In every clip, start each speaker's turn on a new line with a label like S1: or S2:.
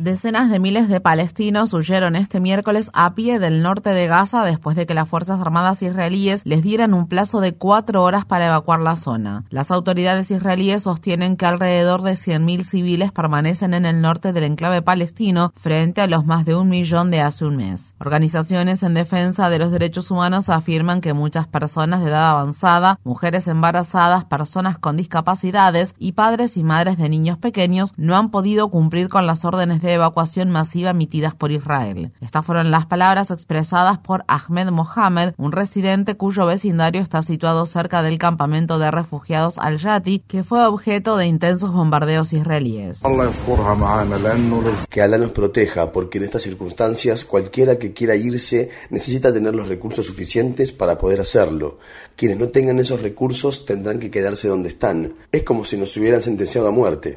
S1: Decenas de miles de palestinos huyeron este miércoles a pie del norte de Gaza después de que las Fuerzas Armadas israelíes les dieran un plazo de cuatro horas para evacuar la zona. Las autoridades israelíes sostienen que alrededor de 100.000 civiles permanecen en el norte del enclave palestino frente a los más de un millón de hace un mes. Organizaciones en defensa de los derechos humanos afirman que muchas personas de edad avanzada, mujeres embarazadas, personas con discapacidades y padres y madres de niños pequeños no han podido cumplir con las órdenes de evacuación masiva emitidas por Israel. Estas fueron las palabras expresadas por Ahmed Mohamed, un residente cuyo vecindario está situado cerca del campamento de refugiados Al-Yati, que fue objeto de intensos bombardeos israelíes.
S2: Que Alá nos proteja, porque en estas circunstancias cualquiera que quiera irse necesita tener los recursos suficientes para poder hacerlo. Quienes no tengan esos recursos tendrán que quedarse donde están. Es como si nos hubieran sentenciado a muerte.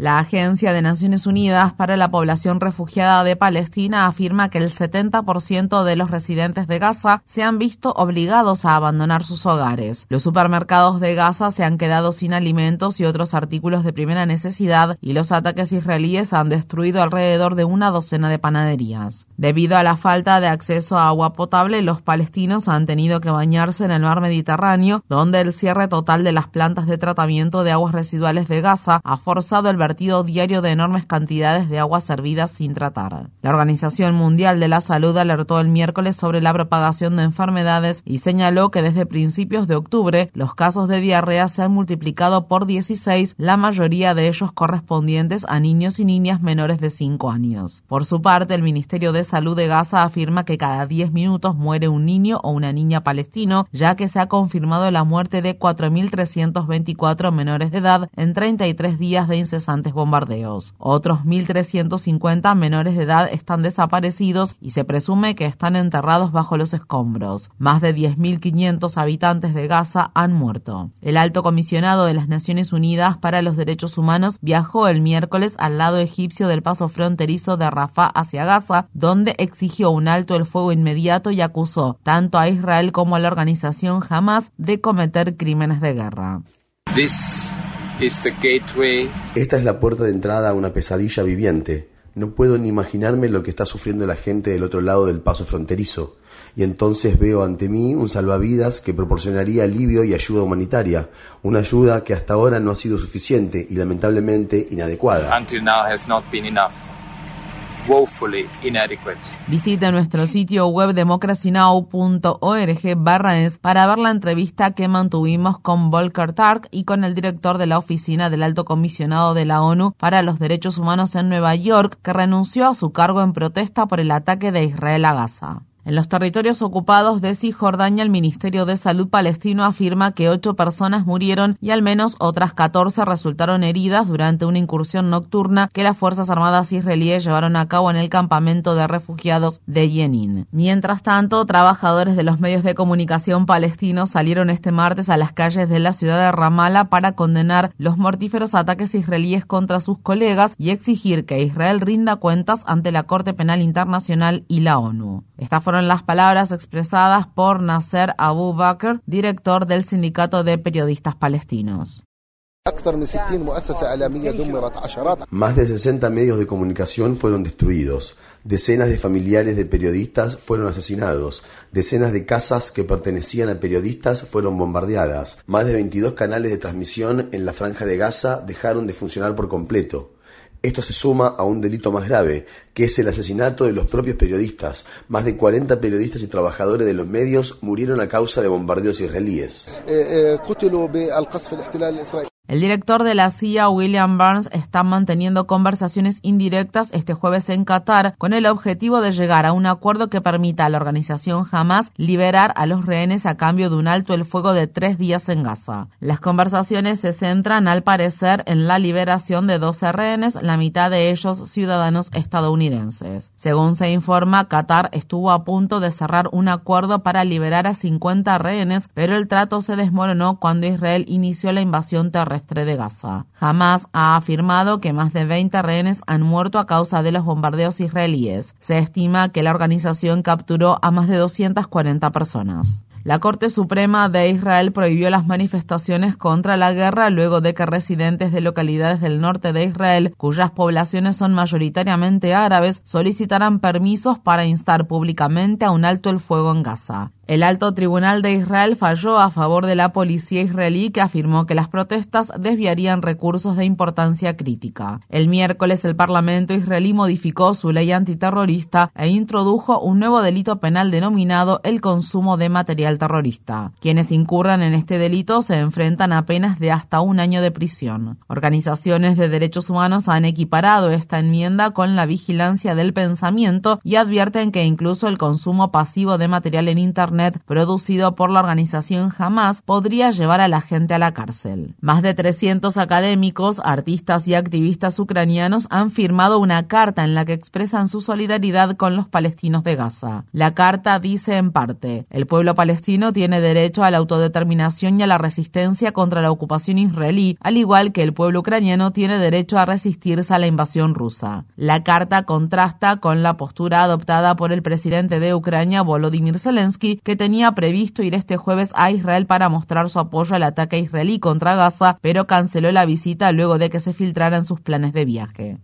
S1: La Agencia de Naciones Unidas para la Población Refugiada de Palestina afirma que el 70% de los residentes de Gaza se han visto obligados a abandonar sus hogares. Los supermercados de Gaza se han quedado sin alimentos y otros artículos de primera necesidad y los ataques israelíes han destruido alrededor de una docena de panaderías. Debido a la falta de acceso a agua potable, los palestinos han tenido que bañarse en el mar Mediterráneo, donde el cierre total de las plantas de tratamiento de aguas residuales de Gaza ha forzado el diario de enormes cantidades de agua servidas sin tratar. La Organización Mundial de la Salud alertó el miércoles sobre la propagación de enfermedades y señaló que desde principios de octubre los casos de diarrea se han multiplicado por 16, la mayoría de ellos correspondientes a niños y niñas menores de 5 años. Por su parte, el Ministerio de Salud de Gaza afirma que cada 10 minutos muere un niño o una niña palestino, ya que se ha confirmado la muerte de 4.324 menores de edad en 33 días de incesante bombardeos. Otros 1.350 menores de edad están desaparecidos y se presume que están enterrados bajo los escombros. Más de 10.500 habitantes de Gaza han muerto. El alto comisionado de las Naciones Unidas para los Derechos Humanos viajó el miércoles al lado egipcio del paso fronterizo de Rafah hacia Gaza, donde exigió un alto el fuego inmediato y acusó tanto a Israel como a la organización Hamas de cometer crímenes de guerra.
S2: Esta es la puerta de entrada a una pesadilla viviente. No puedo ni imaginarme lo que está sufriendo la gente del otro lado del paso fronterizo. Y entonces veo ante mí un salvavidas que proporcionaría alivio y ayuda humanitaria, una ayuda que hasta ahora no ha sido suficiente y lamentablemente inadecuada.
S1: Visita nuestro sitio web democracynow.org barra es para ver la entrevista que mantuvimos con Volker Tark y con el director de la Oficina del Alto Comisionado de la ONU para los Derechos Humanos en Nueva York, que renunció a su cargo en protesta por el ataque de Israel a Gaza. En los territorios ocupados de Cisjordania, el Ministerio de Salud palestino afirma que ocho personas murieron y al menos otras 14 resultaron heridas durante una incursión nocturna que las Fuerzas Armadas israelíes llevaron a cabo en el campamento de refugiados de Yenin. Mientras tanto, trabajadores de los medios de comunicación palestinos salieron este martes a las calles de la ciudad de Ramallah para condenar los mortíferos ataques israelíes contra sus colegas y exigir que Israel rinda cuentas ante la Corte Penal Internacional y la ONU. Esta fueron las palabras expresadas por Nasser Abu Bakr, director del Sindicato de Periodistas Palestinos.
S2: Más de 60 medios de comunicación fueron destruidos, decenas de familiares de periodistas fueron asesinados, decenas de casas que pertenecían a periodistas fueron bombardeadas, más de 22 canales de transmisión en la franja de Gaza dejaron de funcionar por completo. Esto se suma a un delito más grave, que es el asesinato de los propios periodistas. Más de 40 periodistas y trabajadores de los medios murieron a causa de bombardeos israelíes.
S1: El director de la CIA, William Burns, está manteniendo conversaciones indirectas este jueves en Qatar con el objetivo de llegar a un acuerdo que permita a la organización Hamas liberar a los rehenes a cambio de un alto el fuego de tres días en Gaza. Las conversaciones se centran, al parecer, en la liberación de 12 rehenes, la mitad de ellos ciudadanos estadounidenses. Según se informa, Qatar estuvo a punto de cerrar un acuerdo para liberar a 50 rehenes, pero el trato se desmoronó cuando Israel inició la invasión terrestre de Gaza. Hamas ha afirmado que más de 20 rehenes han muerto a causa de los bombardeos israelíes. Se estima que la organización capturó a más de 240 personas. La Corte Suprema de Israel prohibió las manifestaciones contra la guerra luego de que residentes de localidades del norte de Israel, cuyas poblaciones son mayoritariamente árabes, solicitaran permisos para instar públicamente a un alto el fuego en Gaza. El alto tribunal de Israel falló a favor de la policía israelí que afirmó que las protestas desviarían recursos de importancia crítica. El miércoles el Parlamento israelí modificó su ley antiterrorista e introdujo un nuevo delito penal denominado el consumo de material terrorista. Quienes incurran en este delito se enfrentan a penas de hasta un año de prisión. Organizaciones de derechos humanos han equiparado esta enmienda con la vigilancia del pensamiento y advierten que incluso el consumo pasivo de material en Internet producido por la organización Hamas podría llevar a la gente a la cárcel. Más de 300 académicos, artistas y activistas ucranianos han firmado una carta en la que expresan su solidaridad con los palestinos de Gaza. La carta dice en parte, el pueblo palestino tiene derecho a la autodeterminación y a la resistencia contra la ocupación israelí, al igual que el pueblo ucraniano tiene derecho a resistirse a la invasión rusa. La carta contrasta con la postura adoptada por el presidente de Ucrania, Volodymyr Zelensky, que tenía previsto ir este jueves a Israel para mostrar su apoyo al ataque israelí contra Gaza, pero canceló la visita luego de que se filtraran sus planes de viaje.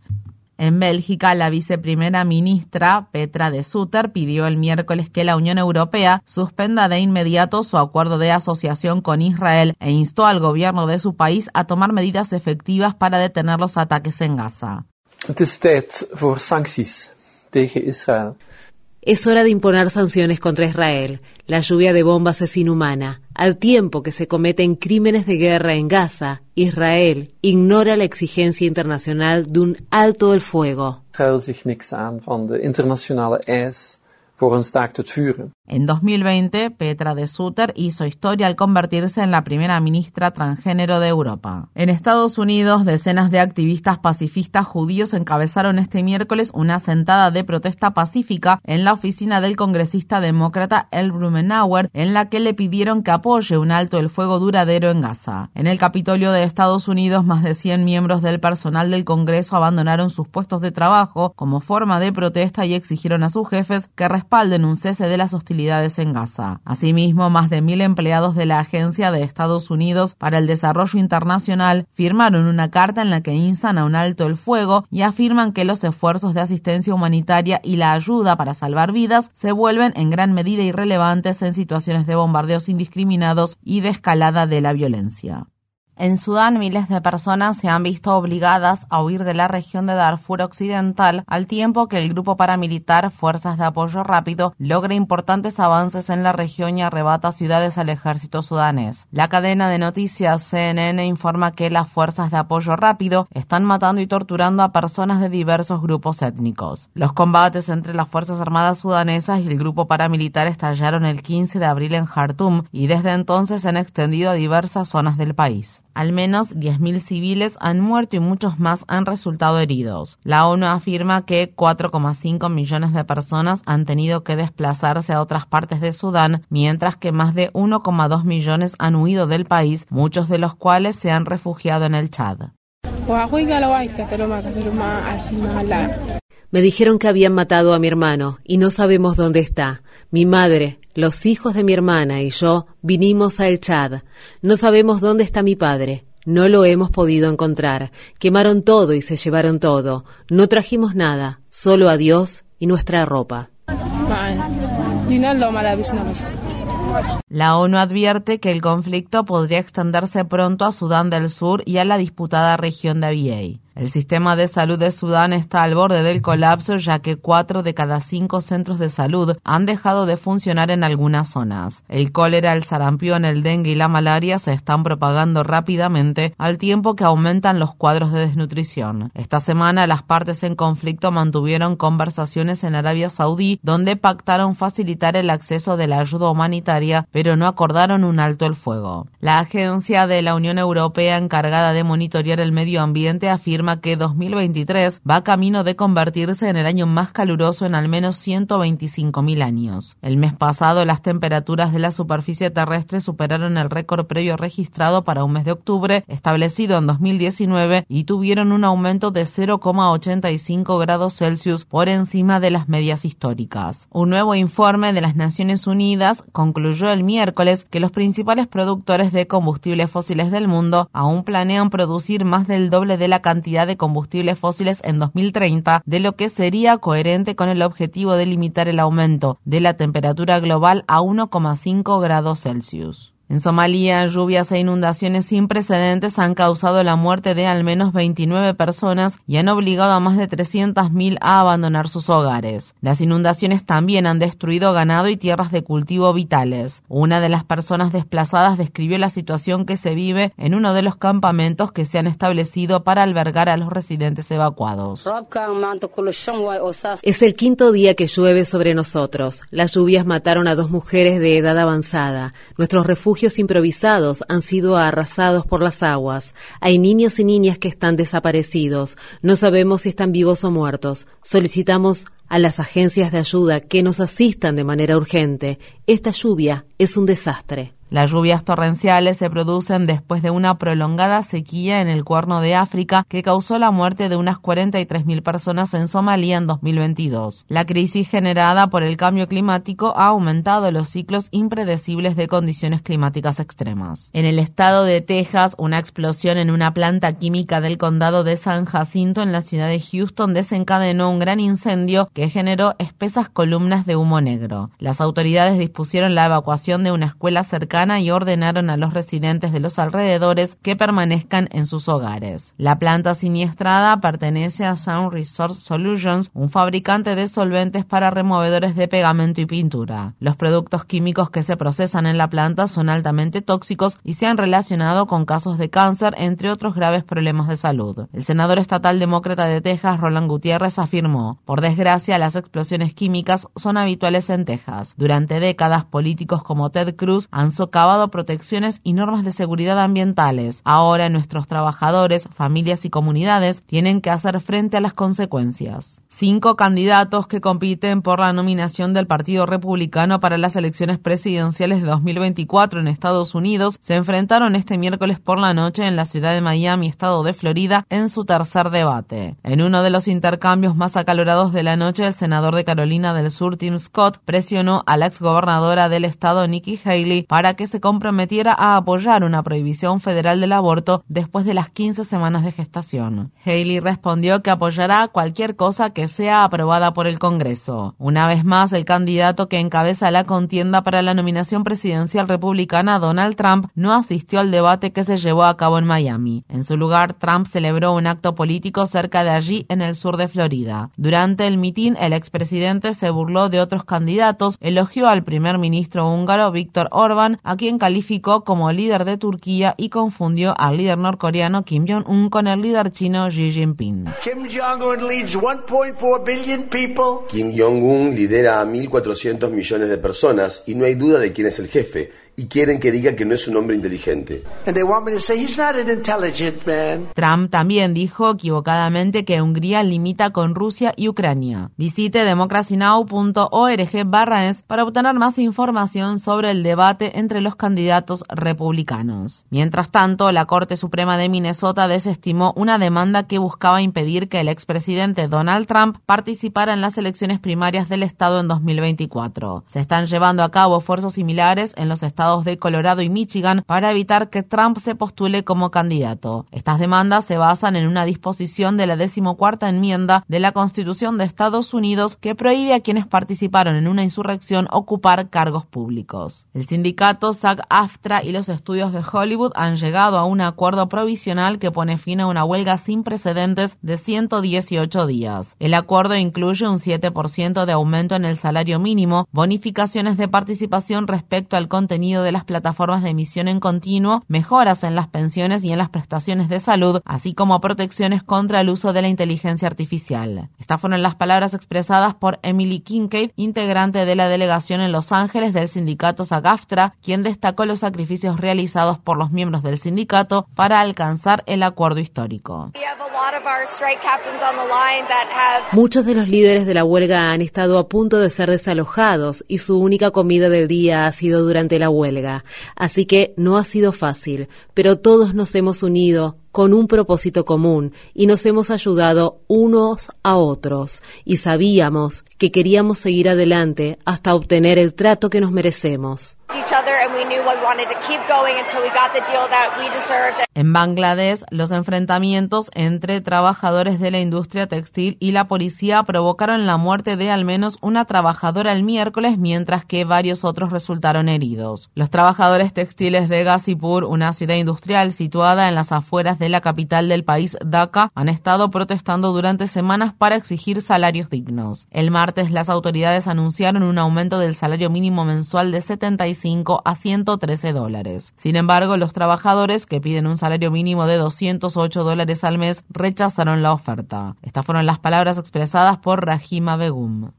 S1: En Bélgica, la viceprimera ministra Petra de Sutter pidió el miércoles que la Unión Europea suspenda de inmediato su acuerdo de asociación con Israel e instó al gobierno de su país a tomar medidas efectivas para detener los ataques en Gaza.
S3: Es hora de imponer sanciones contra Israel. La lluvia de bombas es inhumana. Al tiempo que se cometen crímenes de guerra en Gaza, Israel ignora la exigencia internacional de un alto el fuego.
S1: En 2020, Petra de Sutter hizo historia al convertirse en la primera ministra transgénero de Europa. En Estados Unidos, decenas de activistas pacifistas judíos encabezaron este miércoles una sentada de protesta pacífica en la oficina del congresista demócrata El Blumenauer, en la que le pidieron que apoye un alto el fuego duradero en Gaza. En el Capitolio de Estados Unidos, más de 100 miembros del personal del Congreso abandonaron sus puestos de trabajo como forma de protesta y exigieron a sus jefes que respalden un cese de las en Gaza. Asimismo, más de mil empleados de la Agencia de Estados Unidos para el Desarrollo Internacional firmaron una carta en la que instan a un alto el fuego y afirman que los esfuerzos de asistencia humanitaria y la ayuda para salvar vidas se vuelven en gran medida irrelevantes en situaciones de bombardeos indiscriminados y de escalada de la violencia. En Sudán, miles de personas se han visto obligadas a huir de la región de Darfur Occidental al tiempo que el grupo paramilitar Fuerzas de Apoyo Rápido logra importantes avances en la región y arrebata ciudades al ejército sudanés. La cadena de noticias CNN informa que las Fuerzas de Apoyo Rápido están matando y torturando a personas de diversos grupos étnicos. Los combates entre las Fuerzas Armadas sudanesas y el grupo paramilitar estallaron el 15 de abril en Khartoum y desde entonces se han extendido a diversas zonas del país. Al menos 10.000 civiles han muerto y muchos más han resultado heridos. La ONU afirma que 4,5 millones de personas han tenido que desplazarse a otras partes de Sudán, mientras que más de 1,2 millones han huido del país, muchos de los cuales se han refugiado en el Chad.
S3: Me dijeron que habían matado a mi hermano y no sabemos dónde está. Mi madre, los hijos de mi hermana y yo vinimos a El Chad. No sabemos dónde está mi padre. No lo hemos podido encontrar. Quemaron todo y se llevaron todo. No trajimos nada, solo a Dios y nuestra ropa.
S1: La ONU advierte que el conflicto podría extenderse pronto a Sudán del Sur y a la disputada región de Abyei. El sistema de salud de Sudán está al borde del colapso ya que cuatro de cada cinco centros de salud han dejado de funcionar en algunas zonas. El cólera, el sarampión, el dengue y la malaria se están propagando rápidamente al tiempo que aumentan los cuadros de desnutrición. Esta semana las partes en conflicto mantuvieron conversaciones en Arabia Saudí donde pactaron facilitar el acceso de la ayuda humanitaria, pero no acordaron un alto el fuego. La agencia de la Unión Europea encargada de monitorear el medio ambiente afirma que 2023 va camino de convertirse en el año más caluroso en al menos 125.000 años. El mes pasado las temperaturas de la superficie terrestre superaron el récord previo registrado para un mes de octubre, establecido en 2019, y tuvieron un aumento de 0,85 grados Celsius por encima de las medias históricas. Un nuevo informe de las Naciones Unidas concluyó el miércoles que los principales productores de combustibles fósiles del mundo aún planean producir más del doble de la cantidad de combustibles fósiles en 2030, de lo que sería coherente con el objetivo de limitar el aumento de la temperatura global a 1,5 grados Celsius. En Somalia, lluvias e inundaciones sin precedentes han causado la muerte de al menos 29 personas y han obligado a más de 300.000 a abandonar sus hogares. Las inundaciones también han destruido ganado y tierras de cultivo vitales. Una de las personas desplazadas describió la situación que se vive en uno de los campamentos que se han establecido para albergar a los residentes evacuados.
S3: Es el quinto día que llueve sobre nosotros. Las lluvias mataron a dos mujeres de edad avanzada. Nuestros refugios refugios improvisados han sido arrasados por las aguas. Hay niños y niñas que están desaparecidos. No sabemos si están vivos o muertos. Solicitamos a las agencias de ayuda que nos asistan de manera urgente. Esta lluvia es un desastre.
S1: Las lluvias torrenciales se producen después de una prolongada sequía en el Cuerno de África que causó la muerte de unas 43.000 personas en Somalia en 2022. La crisis generada por el cambio climático ha aumentado los ciclos impredecibles de condiciones climáticas extremas. En el estado de Texas, una explosión en una planta química del condado de San Jacinto en la ciudad de Houston desencadenó un gran incendio que generó espesas columnas de humo negro. Las autoridades dispusieron la evacuación de una escuela cercana y ordenaron a los residentes de los alrededores que permanezcan en sus hogares. La planta siniestrada pertenece a Sound Resource Solutions, un fabricante de solventes para removedores de pegamento y pintura. Los productos químicos que se procesan en la planta son altamente tóxicos y se han relacionado con casos de cáncer, entre otros graves problemas de salud. El senador estatal demócrata de Texas, Roland Gutiérrez, afirmó, por desgracia, las explosiones químicas son habituales en Texas. Durante décadas, políticos como Ted Cruz han socavado protecciones y normas de seguridad ambientales. Ahora nuestros trabajadores, familias y comunidades tienen que hacer frente a las consecuencias. Cinco candidatos que compiten por la nominación del Partido Republicano para las elecciones presidenciales de 2024 en Estados Unidos se enfrentaron este miércoles por la noche en la ciudad de Miami, estado de Florida, en su tercer debate. En uno de los intercambios más acalorados de la noche, el senador de Carolina del Sur, Tim Scott, presionó a la exgobernadora del estado, Nikki Haley, para que se comprometiera a apoyar una prohibición federal del aborto después de las 15 semanas de gestación. Haley respondió que apoyará cualquier cosa que sea aprobada por el Congreso. Una vez más, el candidato que encabeza la contienda para la nominación presidencial republicana, Donald Trump, no asistió al debate que se llevó a cabo en Miami. En su lugar, Trump celebró un acto político cerca de allí, en el sur de Florida. Durante el mitin, el expresidente se burló de otros candidatos, elogió al primer ministro húngaro Víctor Orban, a quien calificó como líder de Turquía y confundió al líder norcoreano Kim Jong-un con el líder chino Xi Jinping.
S2: Kim Jong-un Kim Jong-un lidera a 1.400 millones de personas y no hay duda de quién es el jefe y quieren que diga que no es un hombre inteligente.
S1: Trump también dijo equivocadamente que Hungría limita con Rusia y Ucrania. Visite democracynow.org es para obtener más información sobre el debate entre los candidatos republicanos. Mientras tanto, la Corte Suprema de Minnesota desestimó una demanda que buscaba impedir que el expresidente Donald Trump participara en las elecciones primarias del estado en 2024. Se están llevando a cabo esfuerzos similares en los estados de Colorado y Michigan para evitar que Trump se postule como candidato. Estas demandas se basan en una disposición de la decimocuarta enmienda de la Constitución de Estados Unidos que prohíbe a quienes participaron en una insurrección ocupar cargos públicos. El sindicato SAG-AFTRA y los estudios de Hollywood han llegado a un acuerdo provisional que pone fin a una huelga sin precedentes de 118 días. El acuerdo incluye un 7% de aumento en el salario mínimo, bonificaciones de participación respecto al contenido de las plataformas de emisión en continuo, mejoras en las pensiones y en las prestaciones de salud, así como protecciones contra el uso de la inteligencia artificial. Estas fueron las palabras expresadas por Emily Kincaid, integrante de la delegación en Los Ángeles del sindicato SAGAFTRA, quien destacó los sacrificios realizados por los miembros del sindicato para alcanzar el acuerdo histórico.
S3: Muchos de los líderes de la huelga han estado a punto de ser desalojados y su única comida del día ha sido durante la huelga. Así que no ha sido fácil, pero todos nos hemos unido con un propósito común y nos hemos ayudado unos a otros y sabíamos que queríamos seguir adelante hasta obtener el trato que nos merecemos.
S1: En Bangladesh, los enfrentamientos entre trabajadores de la industria textil y la policía provocaron la muerte de al menos una trabajadora el miércoles, mientras que varios otros resultaron heridos. Los trabajadores textiles de Gazipur, una ciudad industrial situada en las afueras la capital del país, Dhaka, han estado protestando durante semanas para exigir salarios dignos. El martes, las autoridades anunciaron un aumento del salario mínimo mensual de 75 a 113 dólares. Sin embargo, los trabajadores que piden un salario mínimo de 208 dólares al mes rechazaron la oferta. Estas fueron las palabras expresadas por Rahima Begum.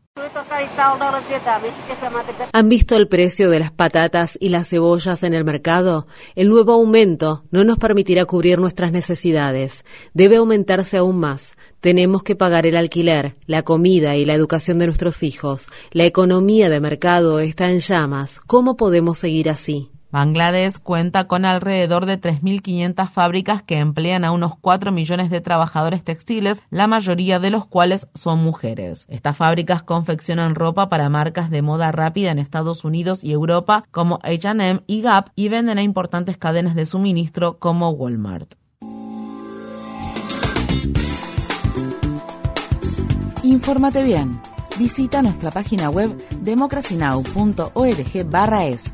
S3: ¿Han visto el precio de las patatas y las cebollas en el mercado? El nuevo aumento no nos permitirá cubrir nuestras necesidades. Debe aumentarse aún más. Tenemos que pagar el alquiler, la comida y la educación de nuestros hijos. La economía de mercado está en llamas. ¿Cómo podemos seguir así?
S1: Bangladesh cuenta con alrededor de 3.500 fábricas que emplean a unos 4 millones de trabajadores textiles, la mayoría de los cuales son mujeres. Estas fábricas confeccionan ropa para marcas de moda rápida en Estados Unidos y Europa como H&M y Gap y venden a importantes cadenas de suministro como Walmart.
S4: Infórmate bien. Visita nuestra página web democracynow.org/es